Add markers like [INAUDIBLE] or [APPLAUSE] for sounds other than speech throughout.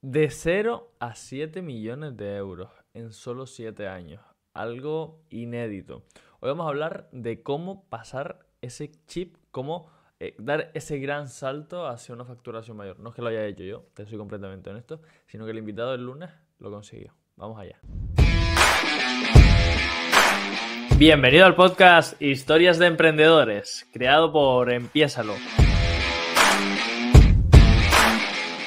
De 0 a 7 millones de euros en solo 7 años. Algo inédito. Hoy vamos a hablar de cómo pasar ese chip, cómo eh, dar ese gran salto hacia una facturación mayor. No es que lo haya hecho yo, te soy completamente honesto, sino que el invitado del lunes lo consiguió. Vamos allá. Bienvenido al podcast Historias de Emprendedores, creado por Empiésalo.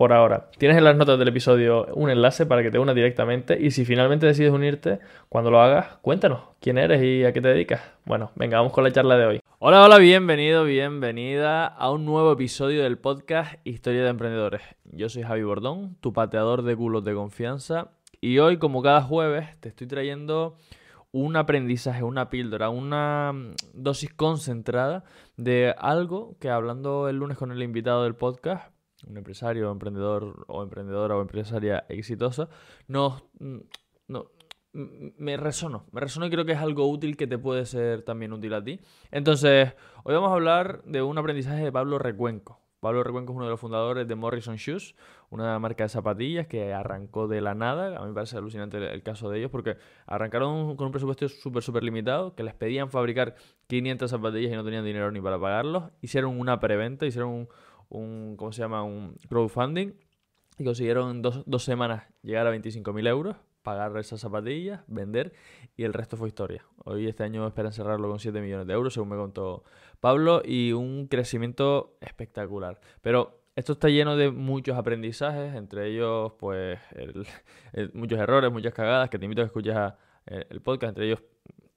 por ahora. Tienes en las notas del episodio un enlace para que te unas directamente y si finalmente decides unirte, cuando lo hagas, cuéntanos quién eres y a qué te dedicas. Bueno, venga, vamos con la charla de hoy. Hola, hola, bienvenido, bienvenida a un nuevo episodio del podcast Historia de Emprendedores. Yo soy Javi Bordón, tu pateador de culos de confianza y hoy, como cada jueves, te estoy trayendo un aprendizaje, una píldora, una mm, dosis concentrada de algo que hablando el lunes con el invitado del podcast, un empresario, emprendedor o emprendedora o empresaria exitosa, no, no, me resonó, me resonó y creo que es algo útil que te puede ser también útil a ti. Entonces, hoy vamos a hablar de un aprendizaje de Pablo Recuenco. Pablo Recuenco es uno de los fundadores de Morrison Shoes, una marca de zapatillas que arrancó de la nada. A mí me parece alucinante el, caso de ellos porque arrancaron con un presupuesto súper, súper limitado, que les pedían fabricar 500 zapatillas y no tenían dinero ni para pagarlos. Hicieron una preventa, hicieron un, un, ¿cómo se llama? Un crowdfunding y consiguieron en dos, dos semanas llegar a 25.000 euros, pagar esas zapatillas, vender y el resto fue historia. Hoy este año esperan cerrarlo con 7 millones de euros, según me contó Pablo, y un crecimiento espectacular. Pero esto está lleno de muchos aprendizajes, entre ellos, pues, muchos errores, muchas cagadas, que te invito a que escuches eh, el podcast, entre ellos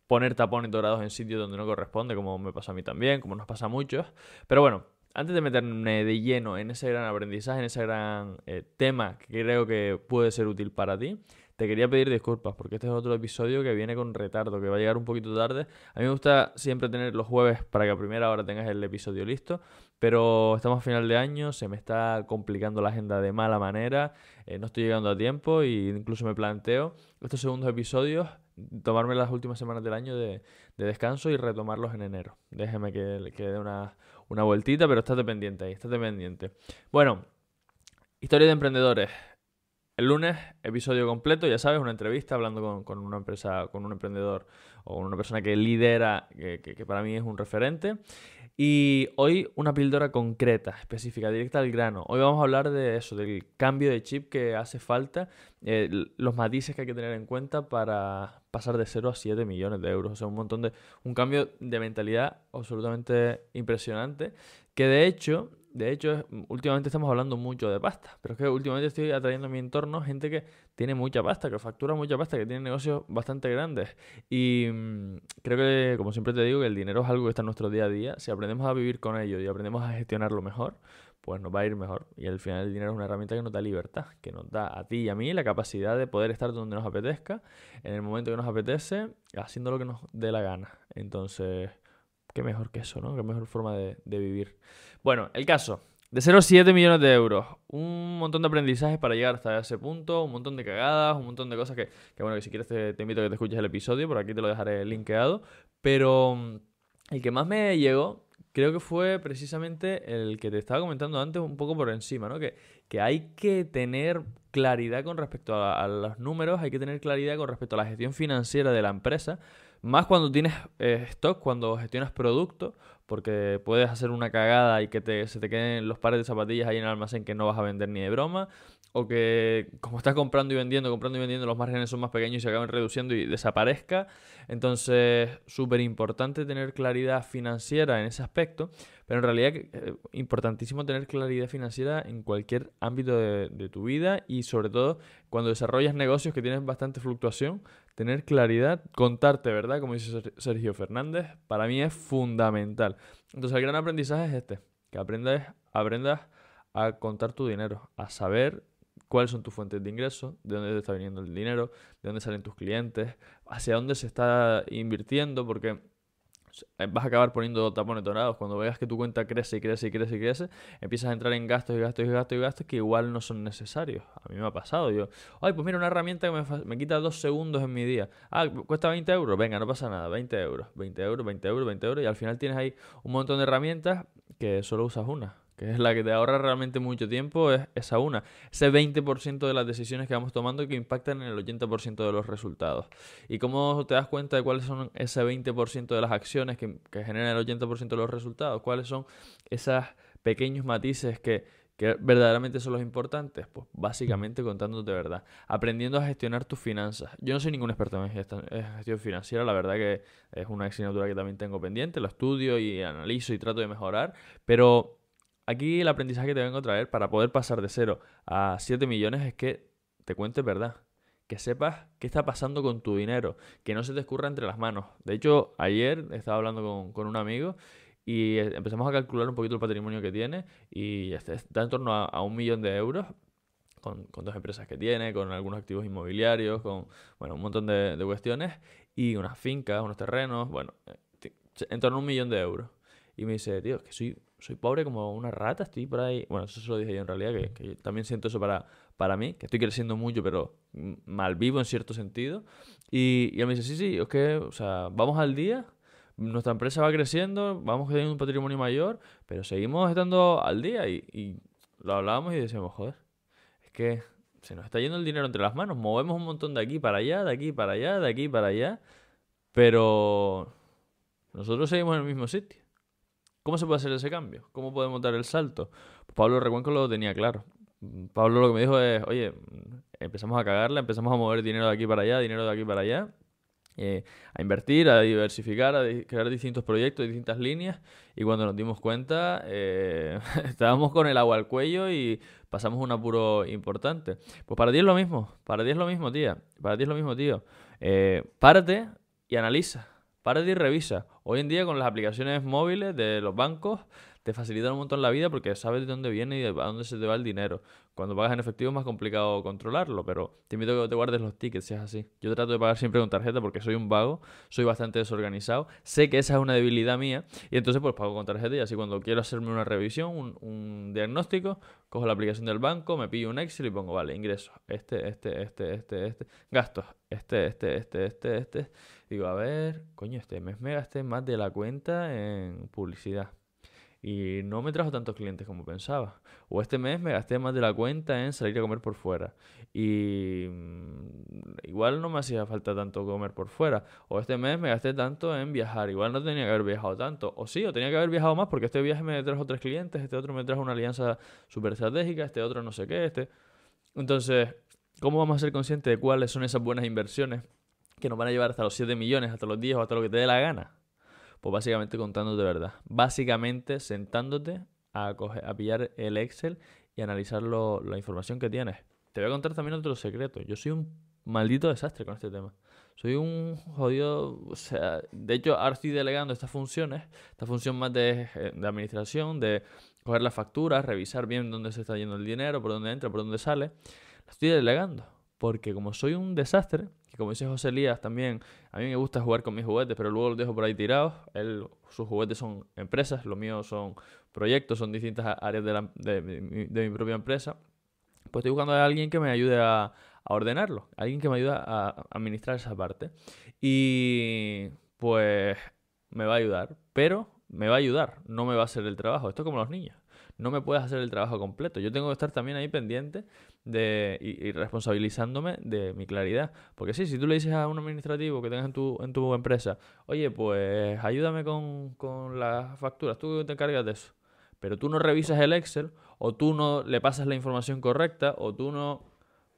poner tapones dorados en sitios donde no corresponde, como me pasa a mí también, como nos pasa a muchos. Pero bueno, antes de meterme de lleno en ese gran aprendizaje, en ese gran eh, tema que creo que puede ser útil para ti, te quería pedir disculpas porque este es otro episodio que viene con retardo, que va a llegar un poquito tarde. A mí me gusta siempre tener los jueves para que a primera hora tengas el episodio listo, pero estamos a final de año, se me está complicando la agenda de mala manera, eh, no estoy llegando a tiempo e incluso me planteo estos segundos episodios tomarme las últimas semanas del año de, descanso y retomarlos en enero. Déjeme que, que dé una, una vueltita, pero estate pendiente ahí, estate pendiente. Bueno, historia de emprendedores. El lunes, episodio completo, ya sabes, una entrevista hablando con, una empresa, con un emprendedor o una persona que lidera, que, para mí es un referente. Y hoy una píldora concreta, específica, directa al grano. Hoy vamos a hablar de eso, del cambio de chip que hace falta, eh, los matices que hay que tener en cuenta para pasar de 0 a 7 millones de euros. O sea, un montón de. un cambio de mentalidad absolutamente impresionante. Que de hecho, de hecho, últimamente estamos hablando mucho de pasta, pero es que últimamente estoy atrayendo a mi entorno gente que tiene mucha pasta, que factura mucha pasta, que tiene negocios bastante grandes. Y mm, creo que, como siempre te digo, que el dinero es algo que está en nuestro día a día. Si aprendemos a vivir con ello y aprendemos a gestionarlo mejor, pues nos va a ir mejor. Y al final el dinero es una herramienta que nos da libertad, que nos da a ti y a mí la capacidad de poder estar donde nos apetezca, en el momento que nos apetece, haciendo lo que nos dé la gana. Entonces, qué mejor que eso, ¿no? Qué mejor forma de, vivir. Bueno, el caso. De 0 a 7 millones de euros. Un montón de aprendizajes para llegar hasta ese punto, un montón de cagadas, un montón de cosas que, que bueno, que si quieres te, invito a que te escuches el episodio, por aquí te lo dejaré linkeado. Pero mm, el que más me llegó, creo que fue precisamente el que te estaba comentando antes un poco por encima, ¿no? Que, que hay que tener claridad con respecto a, los números, hay que tener claridad con respecto a la gestión financiera de la empresa, más cuando tienes eh, stock, cuando gestionas productos, porque puedes hacer una cagada y que te, se te queden los pares de zapatillas ahí en el almacén que no vas a vender ni de broma, o que como estás comprando y vendiendo, comprando y vendiendo, los márgenes son más pequeños y se acaban reduciendo y desaparezca. Entonces, súper importante tener claridad financiera en ese aspecto, pero en realidad eh, importantísimo tener claridad financiera en cualquier ámbito de, de tu vida y sobre todo cuando desarrollas negocios que tienen bastante fluctuación, tener claridad, contarte, ¿verdad? Como dice Sergio Fernández, para mí es fundamental. Entonces, el gran aprendizaje es este, que aprendas, aprendas a contar tu dinero, a saber cuáles son tus fuentes de ingresos, de dónde te está viniendo el dinero, de dónde salen tus clientes, hacia dónde se está invirtiendo, porque eh, vas a acabar poniendo tapones dorados. Cuando veas que tu cuenta crece y crece y crece y crece, empiezas a entrar en gastos y gastos y gastos y gastos que igual no son necesarios. A mí me ha pasado. Yo, ay, pues mira, una herramienta que me, me quita dos segundos en mi día. Ah, cuesta 20 euros. Venga, no pasa nada. 20 euros, 20 euros, 20 euros, 20 euros. Y al final tienes ahí un montón de herramientas que solo usas una que es la que te ahorra realmente mucho tiempo, es esa una. Ese 20% de las decisiones que vamos tomando que impactan en el 80% de los resultados. ¿Y cómo te das cuenta de cuáles son ese 20% de las acciones que, que generan el 80% de los resultados? ¿Cuáles son esos pequeños matices que, que verdaderamente son los importantes? Pues básicamente contándote verdad, aprendiendo a gestionar tus finanzas. Yo no soy ningún experto en gestión financiera, la verdad que es una asignatura que también tengo pendiente, lo estudio y analizo y trato de mejorar, pero Aquí el aprendizaje que te vengo a traer para poder pasar de 0 a 7 millones es que te cuentes verdad. Que sepas qué está pasando con tu dinero, que no se te escurra entre las manos. De hecho, ayer estaba hablando con, un amigo y eh, empezamos a calcular un poquito el patrimonio que tiene y está en torno a, un millón de euros con, dos empresas que tiene, con algunos activos inmobiliarios, con bueno, un montón de, de cuestiones y unas fincas, unos terrenos, bueno, eh, en torno a un millón de euros. Y me dice, tío, que soy soy pobre como una rata, estoy por ahí. Bueno, eso se lo dije yo en realidad, que, también siento eso para, para mí, que estoy creciendo mucho, pero mal vivo en cierto sentido. Y, y él me dice, sí, sí, es que, o sea, vamos al día, nuestra empresa va creciendo, vamos teniendo un patrimonio mayor, pero seguimos estando al día. Y, y lo hablábamos y decíamos, joder, es que se nos está yendo el dinero entre las manos, movemos un montón de aquí para allá, de aquí para allá, de aquí para allá, pero nosotros seguimos en el mismo sitio. ¿Cómo se puede hacer ese cambio? ¿Cómo podemos dar el salto? Pues Pablo Recuenco lo tenía claro. Pablo lo que me dijo es, oye, empezamos a cagarla, empezamos a mover dinero de aquí para allá, dinero de aquí para allá, eh, a invertir, a diversificar, a crear distintos proyectos, distintas líneas, y cuando nos dimos cuenta, eh, [LAUGHS] estábamos con el agua al cuello y pasamos un apuro importante. Pues para ti es lo mismo, para ti es lo mismo, tía, para ti es lo mismo, tío. Eh, párate y analiza. Párate y revisa. Hoy en día con las aplicaciones móviles de los bancos te facilitan un montón la vida porque sabes de dónde viene y de dónde se te va el dinero. Cuando pagas en efectivo es más complicado controlarlo, pero te invito a que te guardes los tickets si es así. Yo trato de pagar siempre con tarjeta porque soy un vago, soy bastante desorganizado, sé que esa es una debilidad mía y entonces pues pago con tarjeta y así cuando quiero hacerme una revisión, un, un diagnóstico, cojo la aplicación del banco, me pillo un Excel y pongo, vale, ingresos, este, este, este, este, este, gastos, este, este, este, este, este. Digo, a ver, coño, este mes me gasté más de la cuenta en publicidad y no me trajo tantos clientes como pensaba. O este mes me gasté más de la cuenta en salir a comer por fuera. Y mm, igual no me hacía falta tanto comer por fuera. O este mes me gasté tanto en viajar. Igual no tenía que haber viajado tanto. O sí, o tenía que haber viajado más porque este viaje me trajo tres clientes, este otro me trajo una alianza súper estratégica, este otro no sé qué, este... Entonces, ¿cómo vamos a ser conscientes de cuáles son esas buenas inversiones que nos van a llevar hasta los 7 millones, hasta los 10 o hasta lo que te dé la gana? Pues básicamente contándote verdad. Básicamente sentándote a, a pillar el Excel y analizar la información que tienes. Te voy a contar también otro secreto. Yo soy un maldito desastre con este tema. Soy un jodido, o sea, de hecho ahora estoy delegando estas funciones, esta función más de, eh, administración, de coger las facturas, revisar bien dónde se está yendo el dinero, por dónde entra, por dónde sale, la estoy delegando. Porque como soy un desastre, y como dice José Elías también, a mí me gusta jugar con mis juguetes, pero luego los dejo por ahí tirados. Él, sus juguetes son empresas, los míos son proyectos, son distintas áreas de, mi propia empresa. Pues estoy buscando a alguien que me ayude a, a ordenarlo, alguien que me ayude a administrar esa parte. Y pues me va a ayudar, pero me va a ayudar, no me va a hacer el trabajo. Esto es como los niños no me puedes hacer el trabajo completo. Yo tengo que estar también ahí pendiente de, y, responsabilizándome de mi claridad. Porque sí, si tú le dices a un administrativo que tengas en tu, en tu empresa, oye, pues ayúdame con, con las facturas, tú te encargas de eso. Pero tú no revisas el Excel, o tú no le pasas la información correcta, o tú no,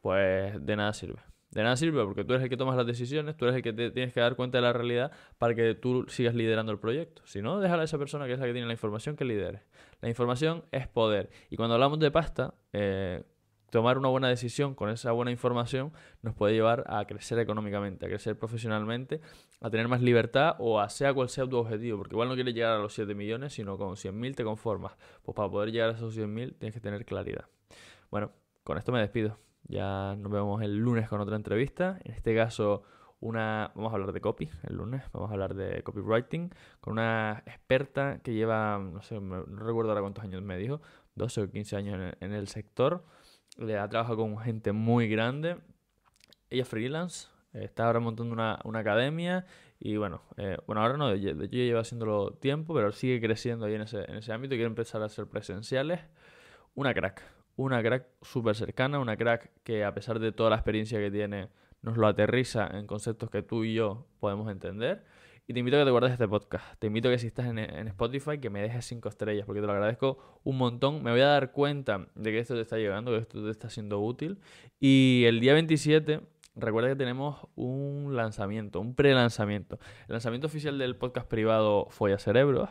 pues de nada sirve. De nada sirve porque tú eres el que tomas las decisiones, tú eres el que te tienes que dar cuenta de la realidad para que tú sigas liderando el proyecto. Si no, déjala a esa persona que es la que tiene la información que lidere. La información es poder. Y cuando hablamos de pasta, eh, tomar una buena decisión con esa buena información nos puede llevar a crecer económicamente, a crecer profesionalmente, a tener más libertad o a sea cual sea tu objetivo. Porque igual no quieres llegar a los 7 millones, sino con 100.000 te conformas. Pues para poder llegar a esos 100.000 tienes que tener claridad. Bueno, con esto me despido. Ya nos vemos el lunes con otra entrevista. En este caso, una, vamos a hablar de copy el lunes, vamos a hablar de copywriting con una experta que lleva, no sé, no recuerdo ahora cuántos años me dijo, 12 o 15 años en el, sector. Le ha trabajado con gente muy grande. Ella es freelance, está ahora montando una, academia y bueno, eh, bueno, ahora no, yo, yo llevo haciéndolo tiempo, pero sigue creciendo ahí en ese, en ese ámbito y quiere empezar a ser presenciales. Una crack, una crack súper cercana, una crack que a pesar de toda la experiencia que tiene, nos lo aterriza en conceptos que tú y yo podemos entender. Y te invito a que te guardes este podcast. Te invito a que si estás en, Spotify, que me dejes 5 estrellas, porque te lo agradezco un montón. Me voy a dar cuenta de que esto te está llegando, que esto te está siendo útil. Y el día 27, recuerda que tenemos un lanzamiento, un pre-lanzamiento. El lanzamiento oficial del podcast privado Folla Cerebros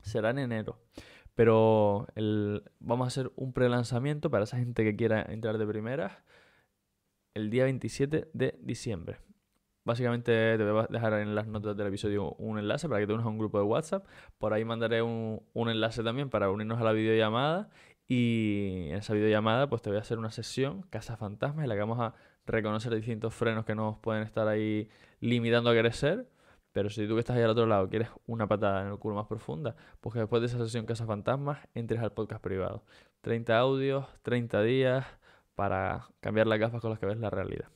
será en enero. Pero vamos a hacer un pre-lanzamiento para esa gente que quiera entrar de primeras el día 27 de diciembre. Básicamente te voy a dejar en las notas del episodio un enlace para que te unas a un grupo de WhatsApp. Por ahí mandaré un, enlace también para unirnos a la videollamada. Y en esa videollamada pues te voy a hacer una sesión Casa Fantasma en la que vamos a reconocer distintos frenos que nos pueden estar ahí limitando a crecer. Pero si tú que estás ahí al otro lado quieres una patada en el culo más profunda, pues que después de esa sesión Casa Fantasmas entres al podcast privado. 30 audios, 30 días para cambiar las gafas con las que ves la realidad.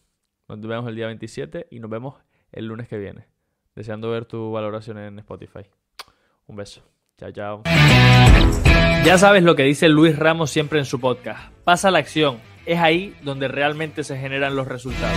Nos vemos el día 27 y nos vemos el lunes que viene. Deseando ver tu valoración en Spotify. Un beso. Chao, chao. Ya sabes lo que dice Luis Ramos siempre en su podcast. Pasa la acción. Es ahí donde realmente se generan los resultados.